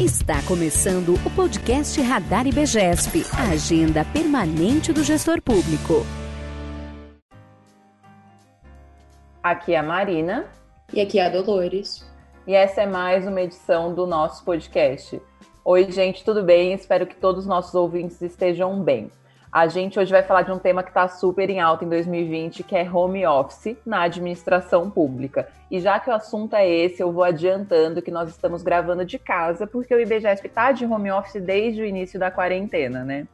Está começando o podcast Radar IBGESP, a agenda permanente do gestor público. Aqui é a Marina. E aqui é a Dolores. E essa é mais uma edição do nosso podcast. Oi, gente, tudo bem? Espero que todos os nossos ouvintes estejam bem. A gente hoje vai falar de um tema que está super em alta em 2020, que é home office na administração pública. E já que o assunto é esse, eu vou adiantando que nós estamos gravando de casa, porque o IBGESP está de home office desde o início da quarentena, né?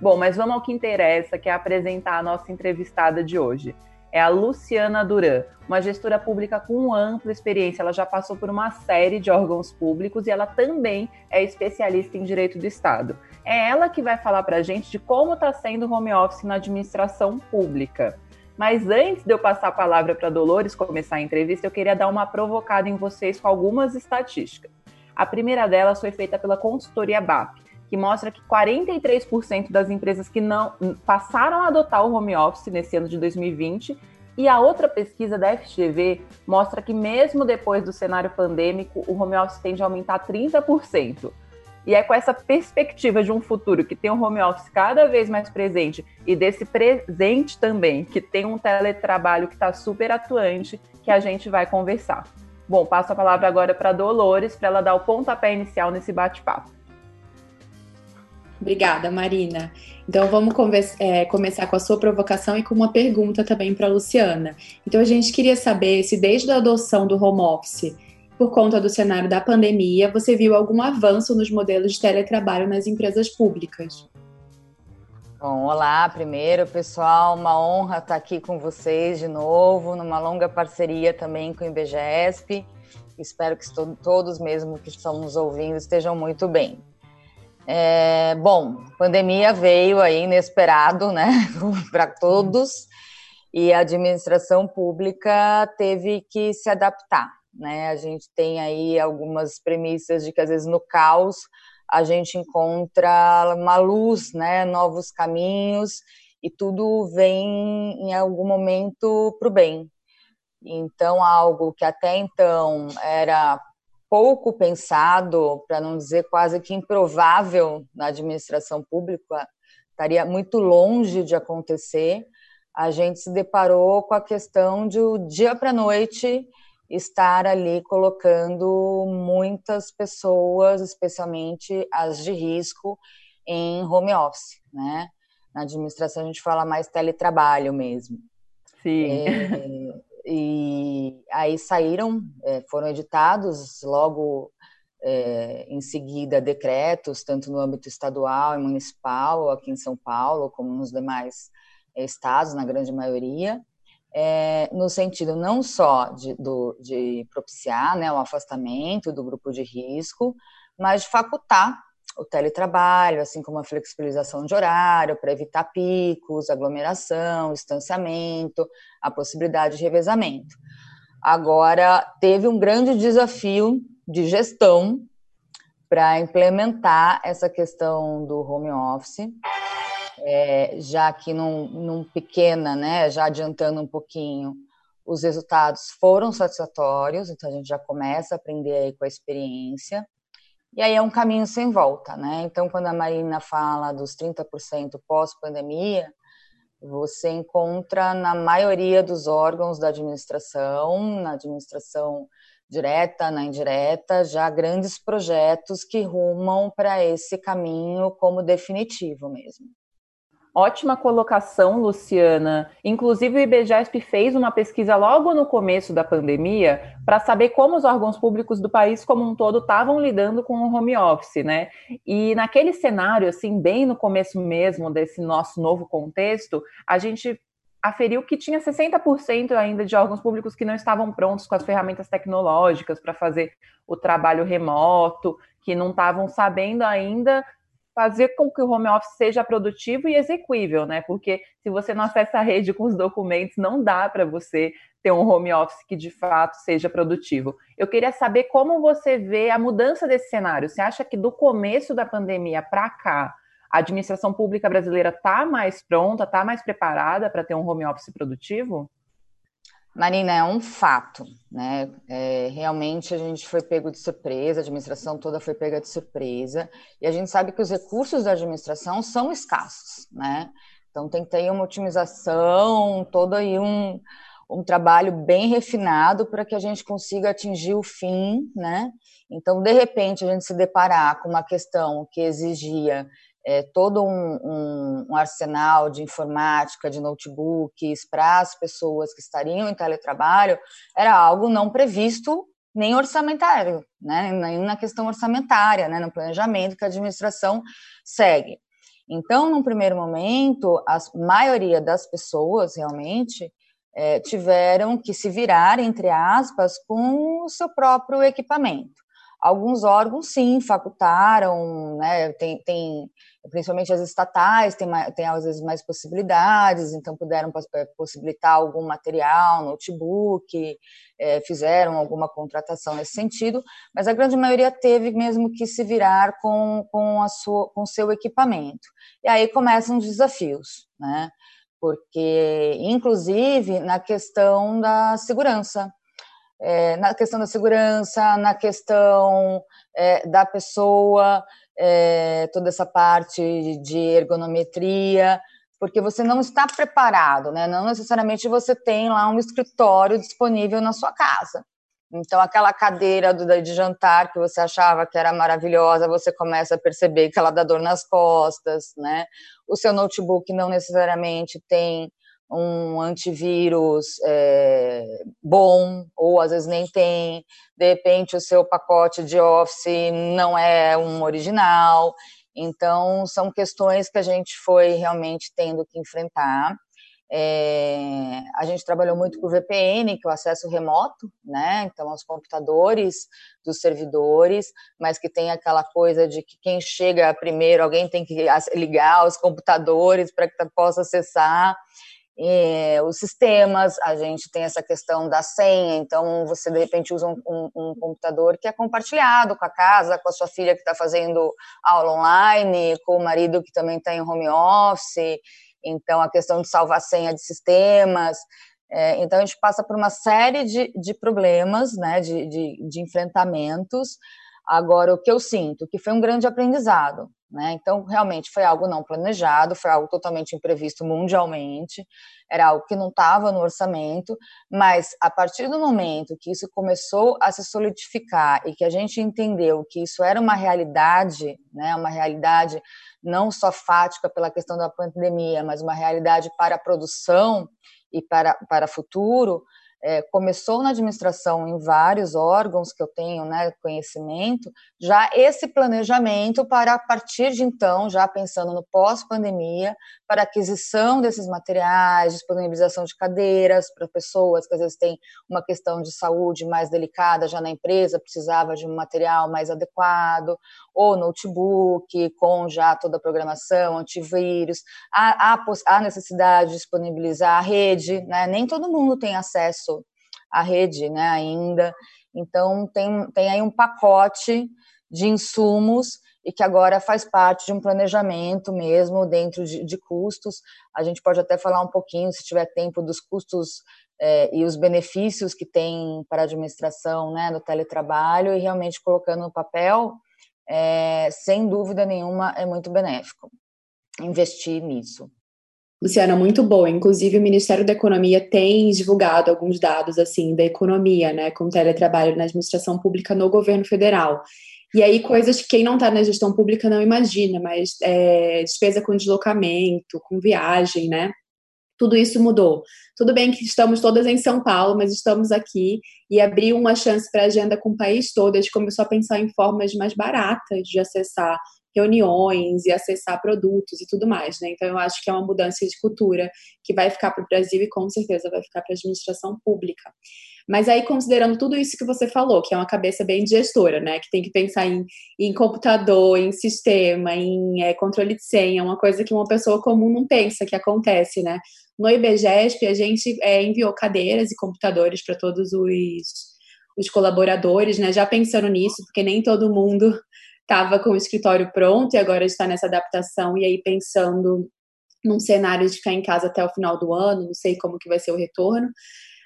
Bom, mas vamos ao que interessa, que é apresentar a nossa entrevistada de hoje é a Luciana Duran, uma gestora pública com ampla experiência. Ela já passou por uma série de órgãos públicos e ela também é especialista em direito do Estado. É ela que vai falar para a gente de como está sendo o home office na administração pública. Mas antes de eu passar a palavra para Dolores começar a entrevista, eu queria dar uma provocada em vocês com algumas estatísticas. A primeira delas foi feita pela consultoria BAP, que mostra que 43% das empresas que não passaram a adotar o home office nesse ano de 2020 e a outra pesquisa da FGV mostra que mesmo depois do cenário pandêmico, o home office tende a aumentar 30%. E é com essa perspectiva de um futuro que tem um home office cada vez mais presente e desse presente também, que tem um teletrabalho que está super atuante, que a gente vai conversar. Bom, passo a palavra agora para Dolores, para ela dar o pontapé inicial nesse bate-papo. Obrigada, Marina. Então vamos é, começar com a sua provocação e com uma pergunta também para a Luciana. Então a gente queria saber se desde a adoção do home office, por conta do cenário da pandemia, você viu algum avanço nos modelos de teletrabalho nas empresas públicas. Bom, olá, primeiro, pessoal, uma honra estar aqui com vocês de novo, numa longa parceria também com o IBGESP. Espero que todos mesmo que estão nos ouvindo estejam muito bem. É, bom, pandemia veio aí inesperado, né, para todos, e a administração pública teve que se adaptar, né? A gente tem aí algumas premissas de que às vezes no caos a gente encontra uma luz, né, novos caminhos e tudo vem em algum momento para o bem. Então, algo que até então era pouco pensado, para não dizer quase que improvável na administração pública, estaria muito longe de acontecer, a gente se deparou com a questão de o dia para noite estar ali colocando muitas pessoas, especialmente as de risco, em home office, né? Na administração a gente fala mais teletrabalho mesmo. Sim. É, e aí saíram, é, foram editados logo é, em seguida decretos, tanto no âmbito estadual e municipal, aqui em São Paulo, como nos demais é, estados, na grande maioria, é, no sentido não só de, do, de propiciar né, o afastamento do grupo de risco, mas de facultar o teletrabalho, assim como a flexibilização de horário para evitar picos, aglomeração, distanciamento, a possibilidade de revezamento. Agora, teve um grande desafio de gestão para implementar essa questão do home office, é, já que num, num pequena, né, já adiantando um pouquinho, os resultados foram satisfatórios, então a gente já começa a aprender aí com a experiência. E aí é um caminho sem volta, né? Então, quando a Marina fala dos 30% pós-pandemia, você encontra na maioria dos órgãos da administração, na administração direta, na indireta, já grandes projetos que rumam para esse caminho como definitivo mesmo. Ótima colocação, Luciana. Inclusive, o IBGESP fez uma pesquisa logo no começo da pandemia para saber como os órgãos públicos do país como um todo estavam lidando com o home office, né? E naquele cenário, assim, bem no começo mesmo desse nosso novo contexto, a gente aferiu que tinha 60% ainda de órgãos públicos que não estavam prontos com as ferramentas tecnológicas para fazer o trabalho remoto, que não estavam sabendo ainda fazer com que o home office seja produtivo e execuível, né? Porque se você não acessa a rede com os documentos, não dá para você ter um home office que de fato seja produtivo. Eu queria saber como você vê a mudança desse cenário. Você acha que do começo da pandemia para cá, a administração pública brasileira está mais pronta, está mais preparada para ter um home office produtivo? Marina, é um fato, né? É, realmente a gente foi pego de surpresa, a administração toda foi pega de surpresa, e a gente sabe que os recursos da administração são escassos, né? Então tem que ter uma otimização, todo aí um, um trabalho bem refinado para que a gente consiga atingir o fim, né? Então, de repente, a gente se deparar com uma questão que exigia é, todo um, um, um, arsenal de informática, de notebooks para as pessoas que estariam em teletrabalho, era algo não previsto nem orçamentário, né? nem na questão orçamentária, né? no planejamento que a administração segue. Então, num primeiro momento, a maioria das pessoas realmente é, tiveram que se virar, entre aspas, com o seu próprio equipamento. Alguns órgãos, sim, facultaram, né, tem, tem principalmente as estatais, tem, tem às vezes mais possibilidades, então puderam é, possibilitar algum material, notebook, é, fizeram alguma contratação nesse sentido, mas a grande maioria teve mesmo que se virar com, com, a sua, com seu equipamento. E aí começam os desafios, né? Porque, inclusive, na questão da segurança, é, na questão da segurança, na questão é, da pessoa, é, toda essa parte de ergonometria, porque você não está preparado, né? Não necessariamente você tem lá um escritório disponível na sua casa. Então, aquela cadeira do, de jantar que você achava que era maravilhosa, você começa a perceber que ela dá dor nas costas, né? O seu notebook não necessariamente tem um antivírus é, bom, ou às vezes nem tem, de repente o seu pacote de Office não é um original. Então, são questões que a gente foi realmente tendo que enfrentar. É, a gente trabalhou muito com o VPN, que é o acesso remoto, né? Então, aos computadores dos servidores, mas que tem aquela coisa de que quem chega primeiro, alguém tem que ligar os computadores para que possa acessar. É, os sistemas, a gente tem essa questão da senha, então você de repente usa um, um, um computador que é compartilhado com a casa, com a sua filha que está fazendo aula online, com o marido que também está em home office, então a questão de salvar senha de sistemas. É, então a gente passa por uma série de, de problemas, né, de, de, de enfrentamentos. Agora, o que eu sinto, que foi um grande aprendizado, né? Então, realmente foi algo não planejado, foi algo totalmente imprevisto mundialmente, era algo que não estava no orçamento, mas a partir do momento que isso começou a se solidificar e que a gente entendeu que isso era uma realidade, né, uma realidade não só fática pela questão da pandemia, mas uma realidade para a produção e para, para futuro, é, começou na administração em vários órgãos que eu tenho né, conhecimento, já esse planejamento para a partir de então, já pensando no pós-pandemia, para aquisição desses materiais, disponibilização de cadeiras para pessoas que às vezes têm uma questão de saúde mais delicada já na empresa, precisava de um material mais adequado, ou notebook com já toda a programação, antivírus, há, há necessidade de disponibilizar a rede, né? nem todo mundo tem acesso à rede né, ainda, então tem, tem aí um pacote de insumos e que agora faz parte de um planejamento mesmo dentro de, de custos. A gente pode até falar um pouquinho, se tiver tempo, dos custos é, e os benefícios que tem para a administração né, do teletrabalho e realmente colocando no papel é, sem dúvida nenhuma, é muito benéfico investir nisso. Luciana, muito boa. Inclusive, o Ministério da Economia tem divulgado alguns dados assim da economia, né, com teletrabalho na administração pública no governo federal. E aí, coisas que quem não está na gestão pública não imagina, mas é, despesa com deslocamento, com viagem, né? Tudo isso mudou. Tudo bem que estamos todas em São Paulo, mas estamos aqui e abriu uma chance para a agenda com o país todo. A gente começou a pensar em formas mais baratas de acessar reuniões e acessar produtos e tudo mais, né? Então eu acho que é uma mudança de cultura que vai ficar para o Brasil e com certeza vai ficar para a administração pública. Mas aí, considerando tudo isso que você falou, que é uma cabeça bem gestora, né? Que tem que pensar em, em computador, em sistema, em é, controle de senha, uma coisa que uma pessoa comum não pensa que acontece, né? No IBGESP, a gente é, enviou cadeiras e computadores para todos os, os colaboradores, né? Já pensando nisso, porque nem todo mundo estava com o escritório pronto e agora está nessa adaptação e aí pensando num cenário de ficar em casa até o final do ano, não sei como que vai ser o retorno,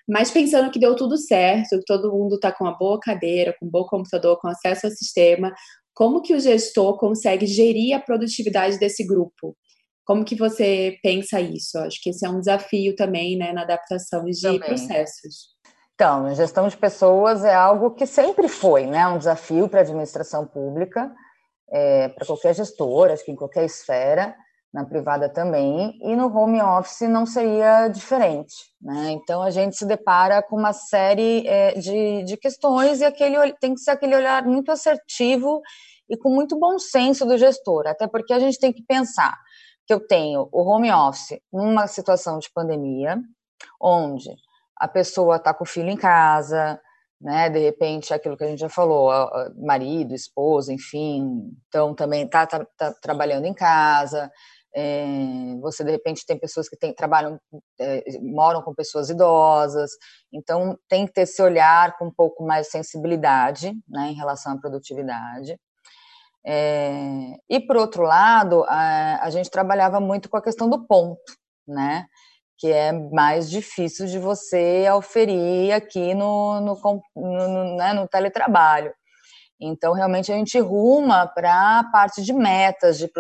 Mas pensando que deu tudo certo, que todo mundo está com uma boa cadeira, com um bom computador, com acesso ao sistema, como que o gestor consegue gerir a produtividade desse grupo? Como que você pensa isso? Acho que esse é um desafio também, né, na adaptação de também. processos. Então, a gestão de pessoas é algo que sempre foi, né, um desafio para a administração pública, é, para qualquer gestor, acho que em qualquer esfera, na privada também, e no home office não seria diferente, né? Então a gente se depara com uma série é, de, de questões e aquele tem que ser aquele olhar muito assertivo e com muito bom senso do gestor, até porque a gente tem que pensar que eu tenho o home office numa situação de pandemia, onde a pessoa está com o filho em casa, né? De repente, aquilo que a gente já falou, marido, esposa, enfim, então também está tá, tá trabalhando em casa. É, você de repente tem pessoas que tem, trabalham, é, moram com pessoas idosas, então tem que ter esse olhar com um pouco mais de sensibilidade né, em relação à produtividade. É, e por outro lado, a, a, gente trabalhava muito com a questão do ponto, né? Que é mais difícil de você oferir aqui no, no, no, no, né, no teletrabalho. Então, realmente, a gente ruma para a parte de metas, de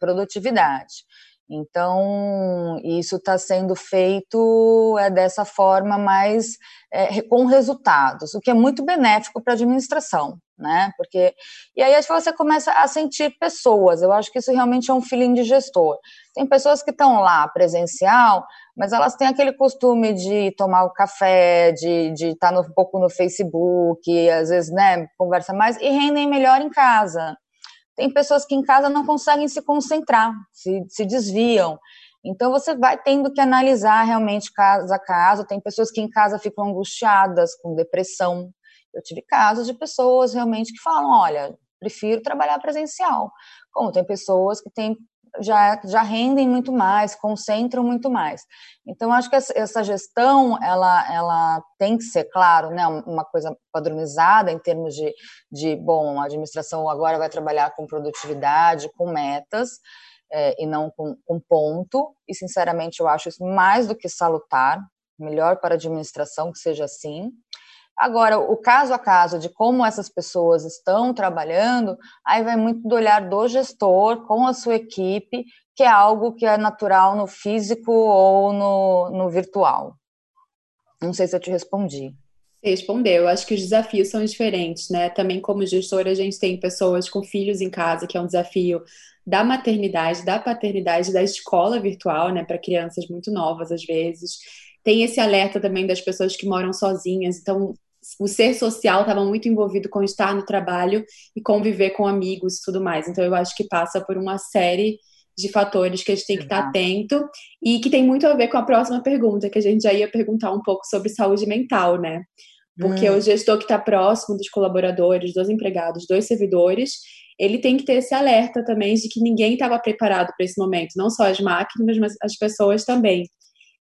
produtividade. Então, isso está sendo feito é, dessa forma mais é, com resultados, o que é muito benéfico para a administração, né? Porque e aí você começa a sentir pessoas. Eu acho que isso realmente é um feeling de gestor. Tem pessoas que estão lá presencial, mas elas têm aquele costume de tomar o café, de, estar tá um pouco no Facebook, às vezes, né, conversa mais e rendem melhor em casa. Tem pessoas que em casa não conseguem se concentrar, se, se desviam. Então você vai tendo que analisar realmente caso a caso. Tem pessoas que em casa ficam angustiadas, com depressão. Eu tive casos de pessoas realmente que falam: olha, prefiro trabalhar presencial. Como tem pessoas que têm já, já rendem muito mais, concentram muito mais. Então, acho que essa gestão, ela, ela tem que ser, claro, né, uma coisa padronizada em termos de, de, bom, a administração agora vai trabalhar com produtividade, com metas, é, e não com, com ponto, e, sinceramente, eu acho isso mais do que salutar, melhor para a administração que seja assim. Agora, o caso a caso de como essas pessoas estão trabalhando, aí vai muito do olhar do gestor com a sua equipe, que é algo que é natural no físico ou no, no virtual. Não sei se eu te respondi. Respondeu. Acho que os desafios são diferentes, né? Também como gestor, a gente tem pessoas com filhos em casa, que é um desafio da maternidade, da paternidade, da escola virtual, né, para crianças muito novas às vezes. Tem esse alerta também das pessoas que moram sozinhas, então o ser social estava muito envolvido com estar no trabalho e conviver com amigos e tudo mais. Então eu acho que passa por uma série de fatores que a gente tem que estar atento e que tem muito a ver com a próxima pergunta, que a gente já ia perguntar um pouco sobre saúde mental, né? Porque hum. o gestor que está próximo dos colaboradores, dos empregados, dos servidores, ele tem que ter esse alerta também de que ninguém estava preparado para esse momento, não só as máquinas, mas as pessoas também.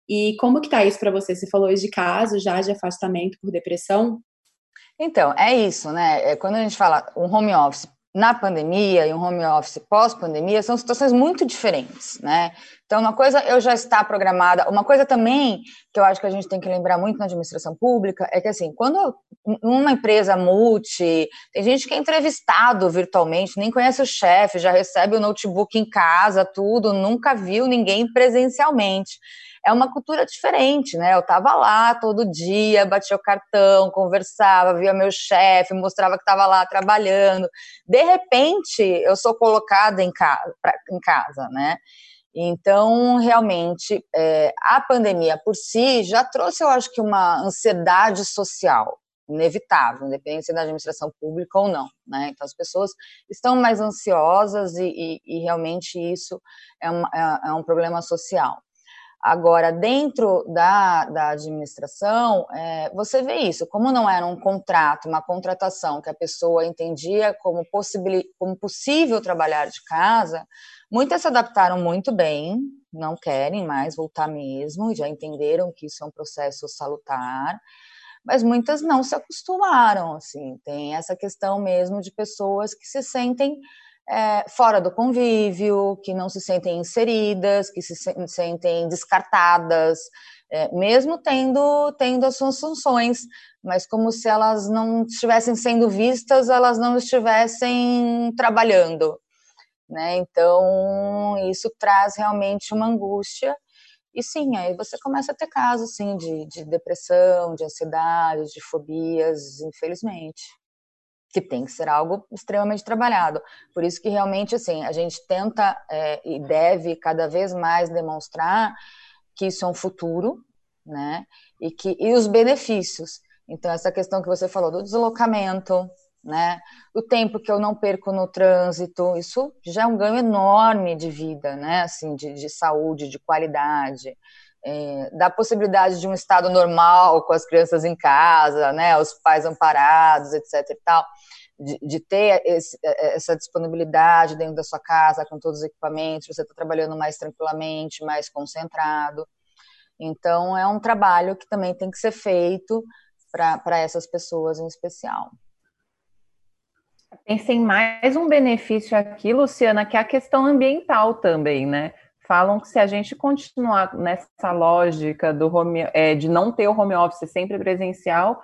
E como que tá isso para você? Você falou de casos já de afastamento por depressão? Então, é isso, né? É, quando a gente fala um home office na pandemia e um home office pós-pandemia, são situações muito diferentes, né? Então, uma coisa eu já está programada, uma coisa também que eu acho que a gente tem que lembrar muito na administração pública é que, assim, quando uma empresa multi, tem gente que é entrevistado virtualmente, nem conhece o chefe, já recebe o notebook em casa, tudo, nunca viu ninguém presencialmente é uma cultura diferente, né? Eu estava lá todo dia, batia o cartão, conversava, via meu chefe, mostrava que estava lá trabalhando. De repente, eu sou colocada em casa, pra, em casa né? Então, realmente, é, a pandemia por si já trouxe, eu acho que, uma ansiedade social inevitável, independente da administração pública ou não, né? Então, as pessoas estão mais ansiosas e, e, e realmente isso é, é, é um problema social. Agora, dentro da, da administração, é, você vê isso, como não era um contrato, uma contratação que a pessoa entendia como, como possível trabalhar de casa, muitas se adaptaram muito bem, não querem mais voltar mesmo, já entenderam que isso é um processo salutar, mas muitas não se acostumaram, assim, tem essa questão mesmo de pessoas que se sentem é, fora do convívio, que não se sentem inseridas, que se sentem descartadas, é, mesmo tendo, tendo as suas funções, mas como se elas não estivessem sendo vistas, elas não estivessem trabalhando. Né? Então, isso traz realmente uma angústia. E sim, aí você começa a ter casos sim, de, de depressão, de ansiedade, de fobias, infelizmente que tem que ser algo extremamente trabalhado. Por isso que realmente assim a gente tenta é, e deve cada vez mais demonstrar que isso é um futuro, né? E que e os benefícios. Então essa questão que você falou do deslocamento, né? O tempo que eu não perco no trânsito, isso já é um ganho enorme de vida, né? Assim, de, de saúde, de qualidade é, da possibilidade de um estado normal com as crianças em casa, né, os pais amparados, etc. e tal, de, de ter esse, é, essa disponibilidade dentro da sua casa com todos os equipamentos, você está trabalhando mais tranquilamente, mais concentrado. Então, é um trabalho que também tem que ser feito para essas pessoas em especial. Pensei mais um benefício aqui, Luciana, que é a questão ambiental também, né? Falam que se a gente continuar nessa lógica do home, é, de não ter o home office sempre presencial,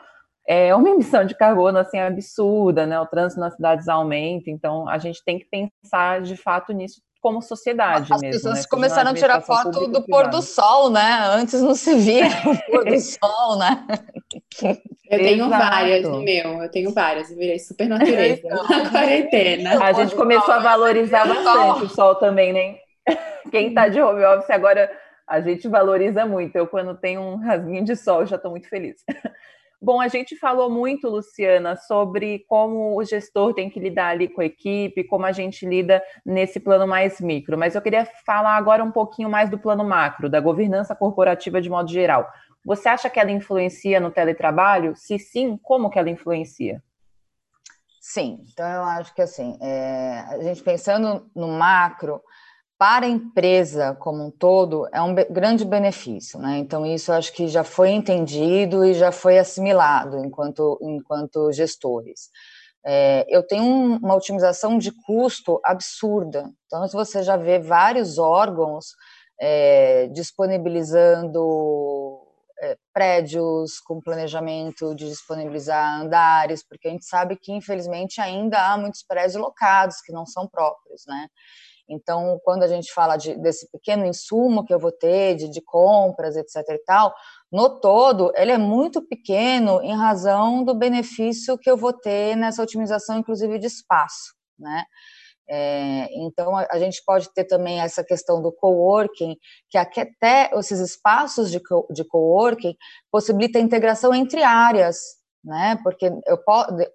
é uma emissão de carbono assim absurda, né? O trânsito nas cidades aumenta, então a gente tem que pensar de fato nisso como sociedade As mesmo. As pessoas né? começaram a tirar foto do pôr do sol, né? Antes não se via o pôr do sol, né? Eu tenho Exato. várias no meu, eu tenho várias, eu virei super natureza então, na quarentena. A gente começou a valorizar bastante o sol também, né? Quem está de home office agora, a gente valoriza muito. Eu, quando tenho um rasguinho de sol, já estou muito feliz. Bom, a gente falou muito, Luciana, sobre como o gestor tem que lidar ali com a equipe, como a gente lida nesse plano mais micro, mas eu queria falar agora um pouquinho mais do plano macro, da governança corporativa de modo geral. Você acha que ela influencia no teletrabalho? Se sim, como que ela influencia? Sim, então eu acho que assim, é, a gente pensando no macro, para a empresa como um todo é um grande benefício, né? Então isso acho que já foi entendido e já foi assimilado enquanto enquanto gestores. É, eu tenho uma otimização de custo absurda. Então você já vê vários órgãos é, disponibilizando é, prédios com planejamento de disponibilizar andares, porque a gente sabe que infelizmente ainda há muitos prédios locados que não são próprios, né? Então, quando a gente fala de, desse pequeno insumo que eu vou ter, de, de compras, etc. e tal, no todo, ele é muito pequeno em razão do benefício que eu vou ter nessa otimização, inclusive, de espaço, né? É, então, a, a, gente pode ter também essa questão do coworking, que até esses espaços de, co, de coworking possibilita a integração entre áreas, né? Porque eu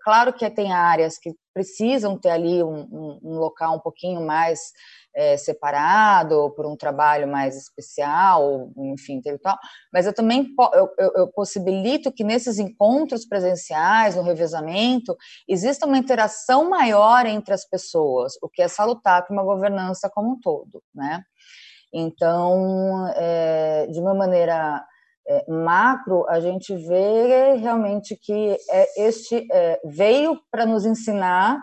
claro que tem áreas que precisam ter ali um, um, um local um pouquinho mais é, separado por um trabalho mais especial, enfim, intelectual, mas eu também eu, eu, eu, possibilito que nesses encontros presenciais, no revezamento, exista uma interação maior entre as pessoas, o que é salutar para uma governança como um todo, né? Então, é, de uma maneira macro, a gente vê realmente que é, este é, veio para nos ensinar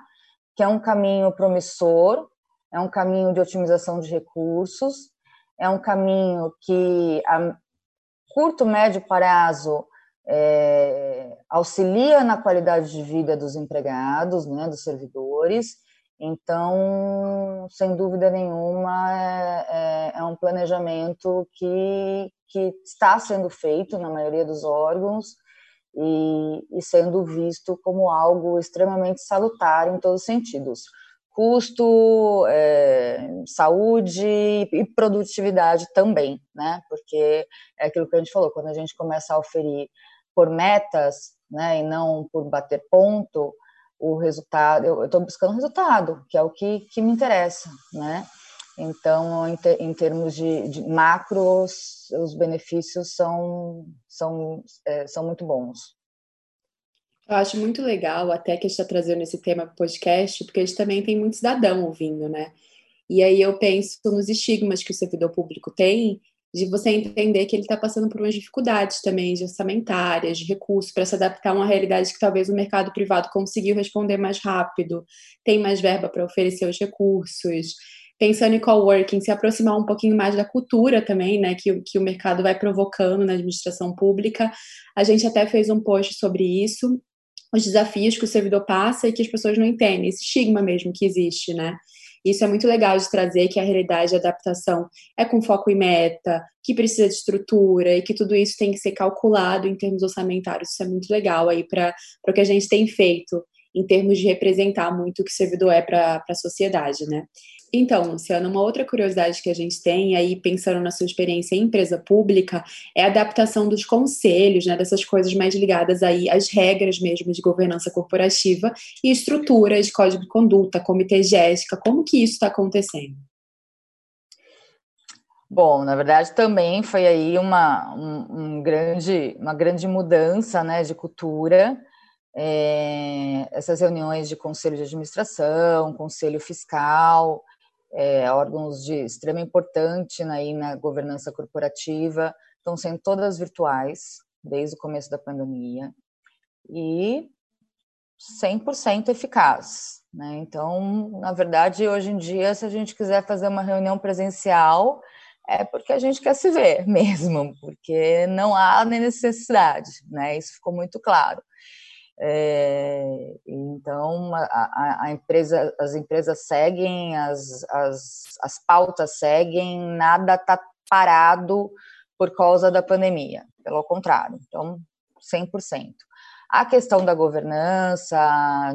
que é um caminho promissor, é um caminho de otimização de recursos, é um caminho que a curto, médio prazo é, auxilia na qualidade de vida dos empregados, né, dos servidores. Então, sem dúvida nenhuma, é, é, é um planejamento que, que está sendo feito na maioria dos órgãos e, e sendo visto como algo extremamente salutar em todos os sentidos custo, é, saúde e produtividade também, né? Porque é aquilo que a gente falou, quando a gente começa a oferir por metas, né, e não por bater ponto, o resultado, eu estou buscando resultado, que é o que, que me interessa, né? Então, em, em termos de, de, os benefícios são, são, é, são muito bons. Eu acho muito legal até que a gente está trazendo esse tema para podcast, porque a gente também tem muito cidadão ouvindo, né? E aí eu penso nos estigmas que o servidor público tem de você entender que ele está passando por umas dificuldades também de orçamentárias, de recursos, para se adaptar a uma realidade que talvez o mercado privado conseguiu responder mais rápido, tem mais verba para oferecer os recursos. Pensando em coworking, se aproximar um pouquinho mais da cultura também, né, que, que o mercado vai provocando na administração pública. A gente até fez um post sobre isso, os desafios que o servidor passa e que as pessoas não entendem, esse estigma mesmo que existe, né? Isso é muito legal de trazer que a realidade de adaptação é com foco em meta, que precisa de estrutura e que tudo isso tem que ser calculado em termos orçamentários. Isso é muito legal aí para o que a gente tem feito em termos de representar muito o que o servidor é para a sociedade, né? Então, Luciana, uma outra curiosidade que a gente tem, aí pensando na sua experiência em empresa pública, é a adaptação dos conselhos, né, dessas coisas mais ligadas aí às regras mesmo de governança corporativa e estruturas, código de conduta, comitê Jéssica, como que isso está acontecendo? Bom, na verdade também foi aí uma, um, um grande, uma grande mudança né, de cultura, é, essas reuniões de conselho de administração, conselho fiscal, é, órgãos de extrema importância aí na governança corporativa, estão sendo todas virtuais desde o começo da pandemia e 100% eficaz. Né? Então, na verdade, hoje em dia, se a gente quiser fazer uma reunião presencial, é porque a gente quer se ver mesmo, porque não há necessidade, né? Isso ficou muito claro. É, então, a, a, empresa, as empresas seguem, as, as, as pautas seguem, nada está parado por causa da pandemia, pelo contrário, então, 100%. A questão da governança,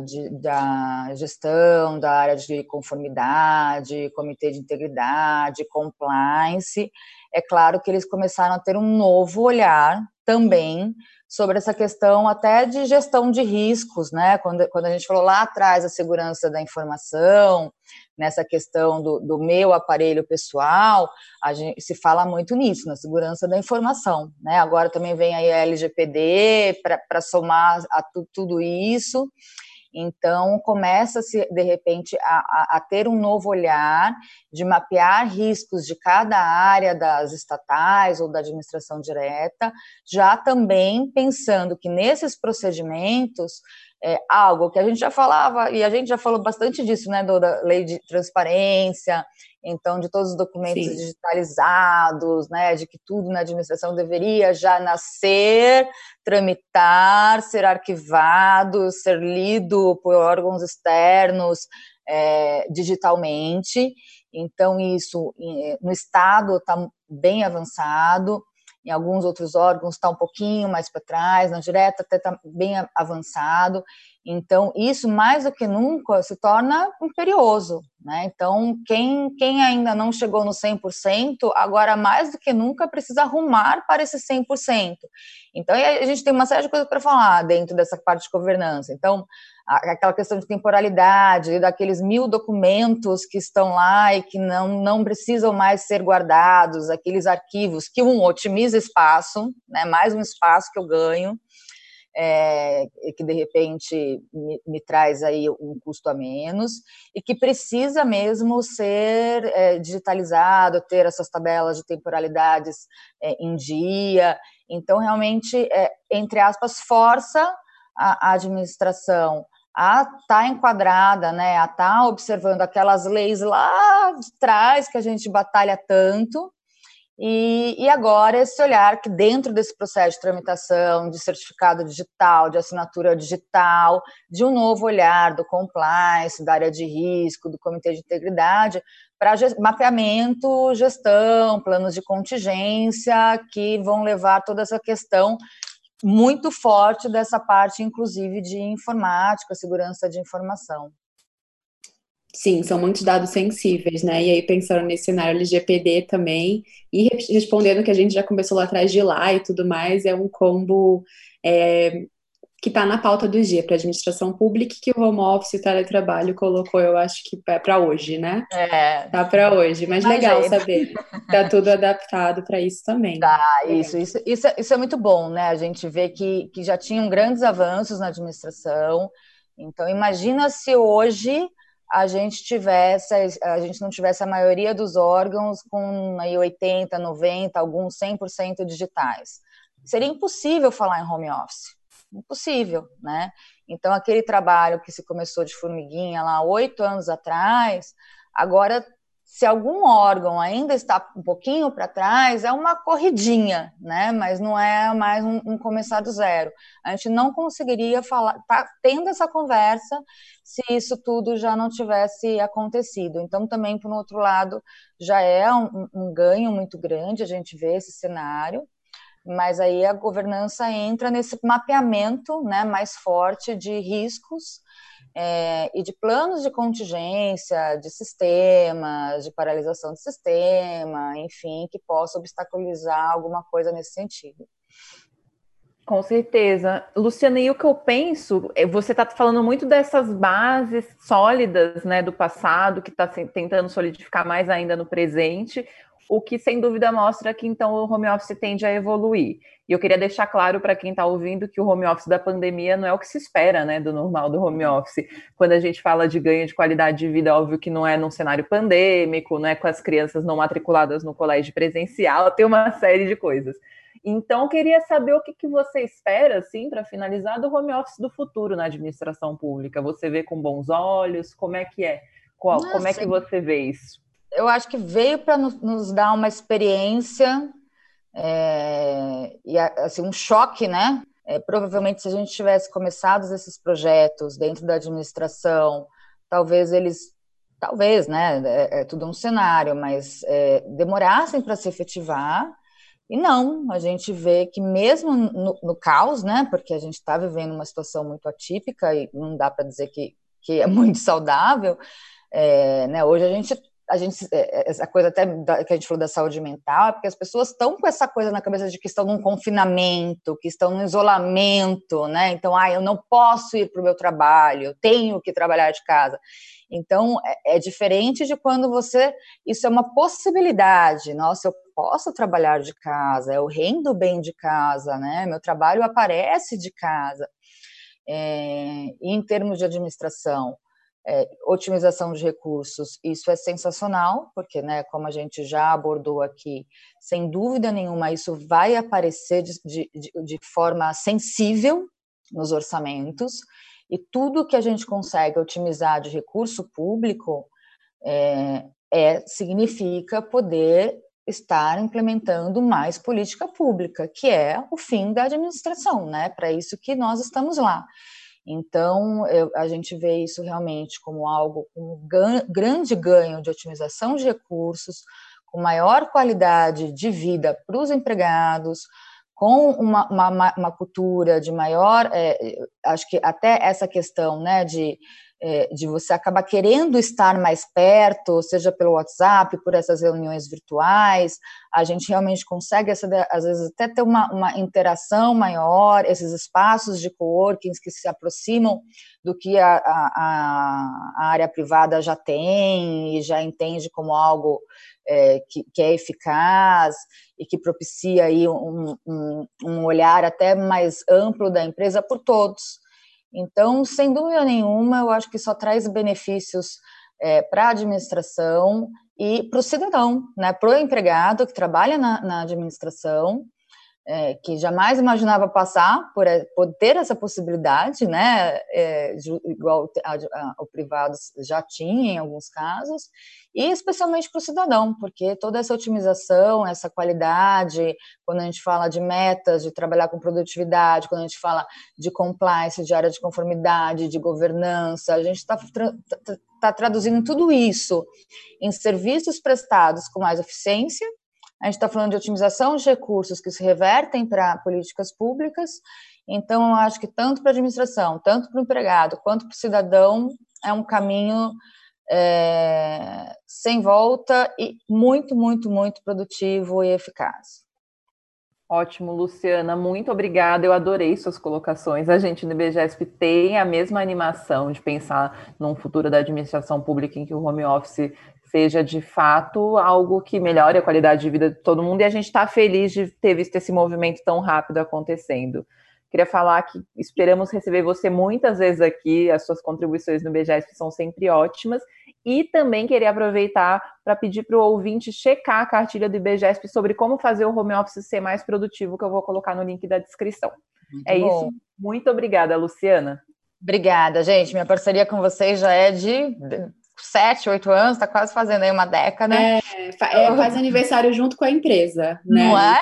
de, da gestão, da área de conformidade, comitê de integridade, compliance, é claro que eles começaram a ter um novo olhar também sobre essa questão até de gestão de riscos, né? Quando, quando a gente falou lá atrás a segurança da informação, nessa questão do, do meu aparelho pessoal, a gente se fala muito nisso, na segurança da informação, né? Agora também vem aí a LGPD para somar a tu, tudo isso. Então, começa-se, de repente, a, a, a, ter um novo olhar de mapear riscos de cada área das estatais ou da administração direta, já também pensando que nesses procedimentos é, algo que a gente já falava, e a gente já falou bastante disso, né, da lei de transparência, então, de todos os documentos Sim. digitalizados, né, de que tudo na administração deveria já nascer, tramitar, ser arquivado, ser lido por órgãos externos é, digitalmente. Então, isso no Estado está bem avançado em alguns outros órgãos está um pouquinho mais para trás, na direta até está bem avançado. Então, isso mais do que nunca se torna imperioso. Né? Então, quem, quem ainda não chegou no 100%, agora mais do que nunca precisa arrumar para esse 100%. Então, a gente tem uma série de coisas para falar dentro dessa parte de governança. Então, aquela questão de temporalidade, daqueles mil documentos que estão lá e que não, não precisam mais ser guardados, aqueles arquivos que um otimiza espaço, né, mais um espaço que eu ganho, é, que de repente me, me, traz aí um custo a menos e que precisa mesmo ser é, digitalizado, ter essas tabelas de temporalidades é, em dia. Então, realmente, é, entre aspas, força a, a administração a estar tá enquadrada, né, a estar tá observando aquelas leis lá de trás que a gente batalha tanto, e, e, agora esse olhar que dentro desse processo de tramitação, de certificado digital, de assinatura digital, de um novo olhar do compliance, da área de risco, do comitê de integridade, para mapeamento, gestão, planos de contingência, que vão levar toda essa questão muito forte dessa parte, inclusive, de informática, segurança de informação. Sim, são muitos dados sensíveis, né? E aí, pensando nesse cenário LGPD também, e respondendo que a gente já começou lá atrás de lá e tudo mais, é um combo é, que está na pauta do dia para a administração pública que o home office e o teletrabalho colocou, eu acho que é para hoje, né? É. Tá para hoje, mas, mas legal é. saber. Tá tudo adaptado para isso também. Tá, isso, isso, isso, é, isso é muito bom, né? A gente vê que, que já tinham grandes avanços na administração. Então, imagina se hoje a gente tivesse, a gente não tivesse a maioria dos órgãos com aí 80, 90, alguns 100% digitais. Seria impossível falar em home office. Impossível, né? Então, aquele trabalho que se começou de formiguinha lá oito anos atrás, agora se algum órgão ainda está um pouquinho para trás, é uma corridinha, né? Mas não é mais um, um, começar do zero. A gente não conseguiria falar, tá tendo essa conversa se isso tudo já não tivesse acontecido. Então, também, por outro lado, já é um, um ganho muito grande a gente ver esse cenário, mas aí a governança entra nesse mapeamento né, mais forte de riscos é, e de planos de contingência, de sistemas, de paralisação de sistema, enfim, que possa obstaculizar alguma coisa nesse sentido. Com certeza. Luciana, e o que eu penso, é, você está falando muito dessas bases sólidas né, do passado, que está tentando solidificar mais ainda no presente, o que sem dúvida mostra que então o home office tende a evoluir. E eu queria deixar claro para quem está ouvindo que o home office da pandemia não é o que se espera, né, do normal do home office. Quando a gente fala de ganho de qualidade de vida, óbvio que não é num cenário pandêmico, não é com as crianças não matriculadas no colégio presencial, tem uma série de coisas. Então, eu queria saber o que, que você espera, assim, para finalizar, do home office do futuro na administração pública. Você vê com bons olhos? Como é que é? Qual, como é que você vê isso? Eu acho que veio para nos, nos, dar uma experiência é, e assim um choque, né? É, provavelmente se a gente tivesse começado esses projetos dentro da administração, talvez eles, talvez, né? É, é tudo um cenário, mas é, demorassem para se efetivar. E não, a gente vê que mesmo no, no caos, né? Porque a gente está vivendo uma situação muito atípica e não dá para dizer que, que é muito saudável. É, né, hoje a gente a gente, é, é, essa coisa até que a gente falou da saúde mental, é porque as pessoas estão com essa coisa na cabeça de que estão num confinamento, que estão no isolamento, né? Então, ah, eu não posso ir para o meu trabalho, eu tenho que trabalhar de casa. Então, é, é, diferente de quando você. Isso é uma possibilidade. Nossa, eu posso trabalhar de casa, eu rendo bem de casa, né? Meu trabalho aparece de casa. É, em termos de administração, é, otimização de recursos, isso é sensacional, porque, né, como a gente já abordou aqui, sem dúvida nenhuma, isso vai aparecer de, de, de forma sensível nos orçamentos, e tudo que a gente consegue otimizar de recurso público é, é significa poder estar implementando mais política pública, que é o fim da administração, né? Para isso que nós estamos lá. Então, eu, a gente vê isso realmente como algo com um grande ganho de otimização de recursos, com maior qualidade de vida para os empregados, com uma, uma, uma, cultura de maior, é, acho que até essa questão né, de é, de você acabar querendo estar mais perto, seja pelo WhatsApp, por essas reuniões virtuais, a gente realmente consegue, essa, às vezes, até ter uma, uma interação maior, esses espaços de coworkings que se aproximam do que a, a, a área privada já tem e já entende como algo é, que, que, é eficaz e que propicia aí um, um, um olhar até mais amplo da empresa por todos. Então, sem dúvida nenhuma, eu acho que só traz benefícios é, para a administração e para o cidadão, né, para o empregado que trabalha na, na administração é, que jamais imaginava passar por, por ter essa possibilidade, né, é, igual o privado já tinha em alguns casos, e especialmente para o cidadão, porque toda essa otimização, essa qualidade, quando a gente fala de metas, de trabalhar com produtividade, quando a gente fala de compliance, de área de conformidade, de governança, a gente está tá traduzindo tudo isso em serviços prestados com mais eficiência, a gente está falando de otimização de recursos que se revertem para políticas públicas. Então, eu acho que tanto para a administração, tanto para o empregado, quanto para o cidadão, é um caminho é, sem volta e muito, muito, muito produtivo e eficaz. Ótimo, Luciana, muito obrigada. Eu adorei suas colocações. A gente no IBGESP tem a mesma animação de pensar num futuro da administração pública em que o home office seja de fato algo que melhore a qualidade de vida de todo mundo e a gente está feliz de ter visto esse movimento tão rápido acontecendo. Queria falar que esperamos receber você muitas vezes aqui, as suas contribuições no BGESP são sempre ótimas. E também queria aproveitar para pedir para o ouvinte checar a cartilha do IBGESP sobre como fazer o home office ser mais produtivo, que eu vou colocar no link da descrição. Muito é bom. isso. Muito obrigada, Luciana. Obrigada, gente. Minha parceria com vocês já é de sete, oito anos, está quase fazendo aí uma década. É, é, faz aniversário junto com a empresa, né? Não é?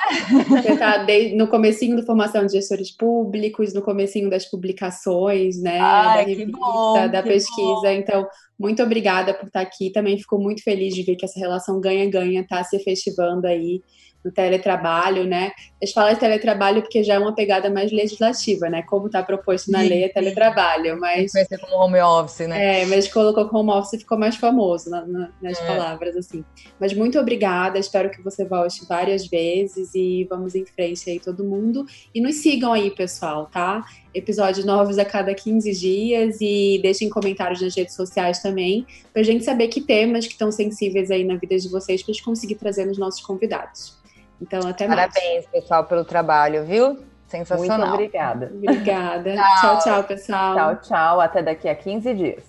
Você tá no comecinho da formação de gestores públicos, no comecinho das publicações, né? Ai, da revista, bom, da pesquisa. Bom. Então, muito obrigada por estar aqui. Também fico muito feliz de ver que essa relação ganha-ganha está se efetivando aí no teletrabalho, né? A gente fala de teletrabalho porque já é uma pegada mais legislativa, né? Como está proposto na lei é teletrabalho, mas... Conhecer como home office, né? É, mas colocou como home office e ficou mais famoso na, na, nas é. palavras, assim. Mas muito obrigada, espero que você volte várias vezes e vamos em frente aí todo mundo. E nos sigam aí, pessoal, tá? Episódios novos a cada 15 dias e deixem comentários nas redes sociais também, pra gente saber que temas que estão sensíveis aí na vida de vocês pra gente conseguir trazer nos nossos convidados. Então, até mais. Parabéns, pessoal, pelo trabalho, viu? Sensacional. Muito obrigada. Obrigada. tchau, tchau, pessoal. Tchau, tchau. Até daqui a 15 dias.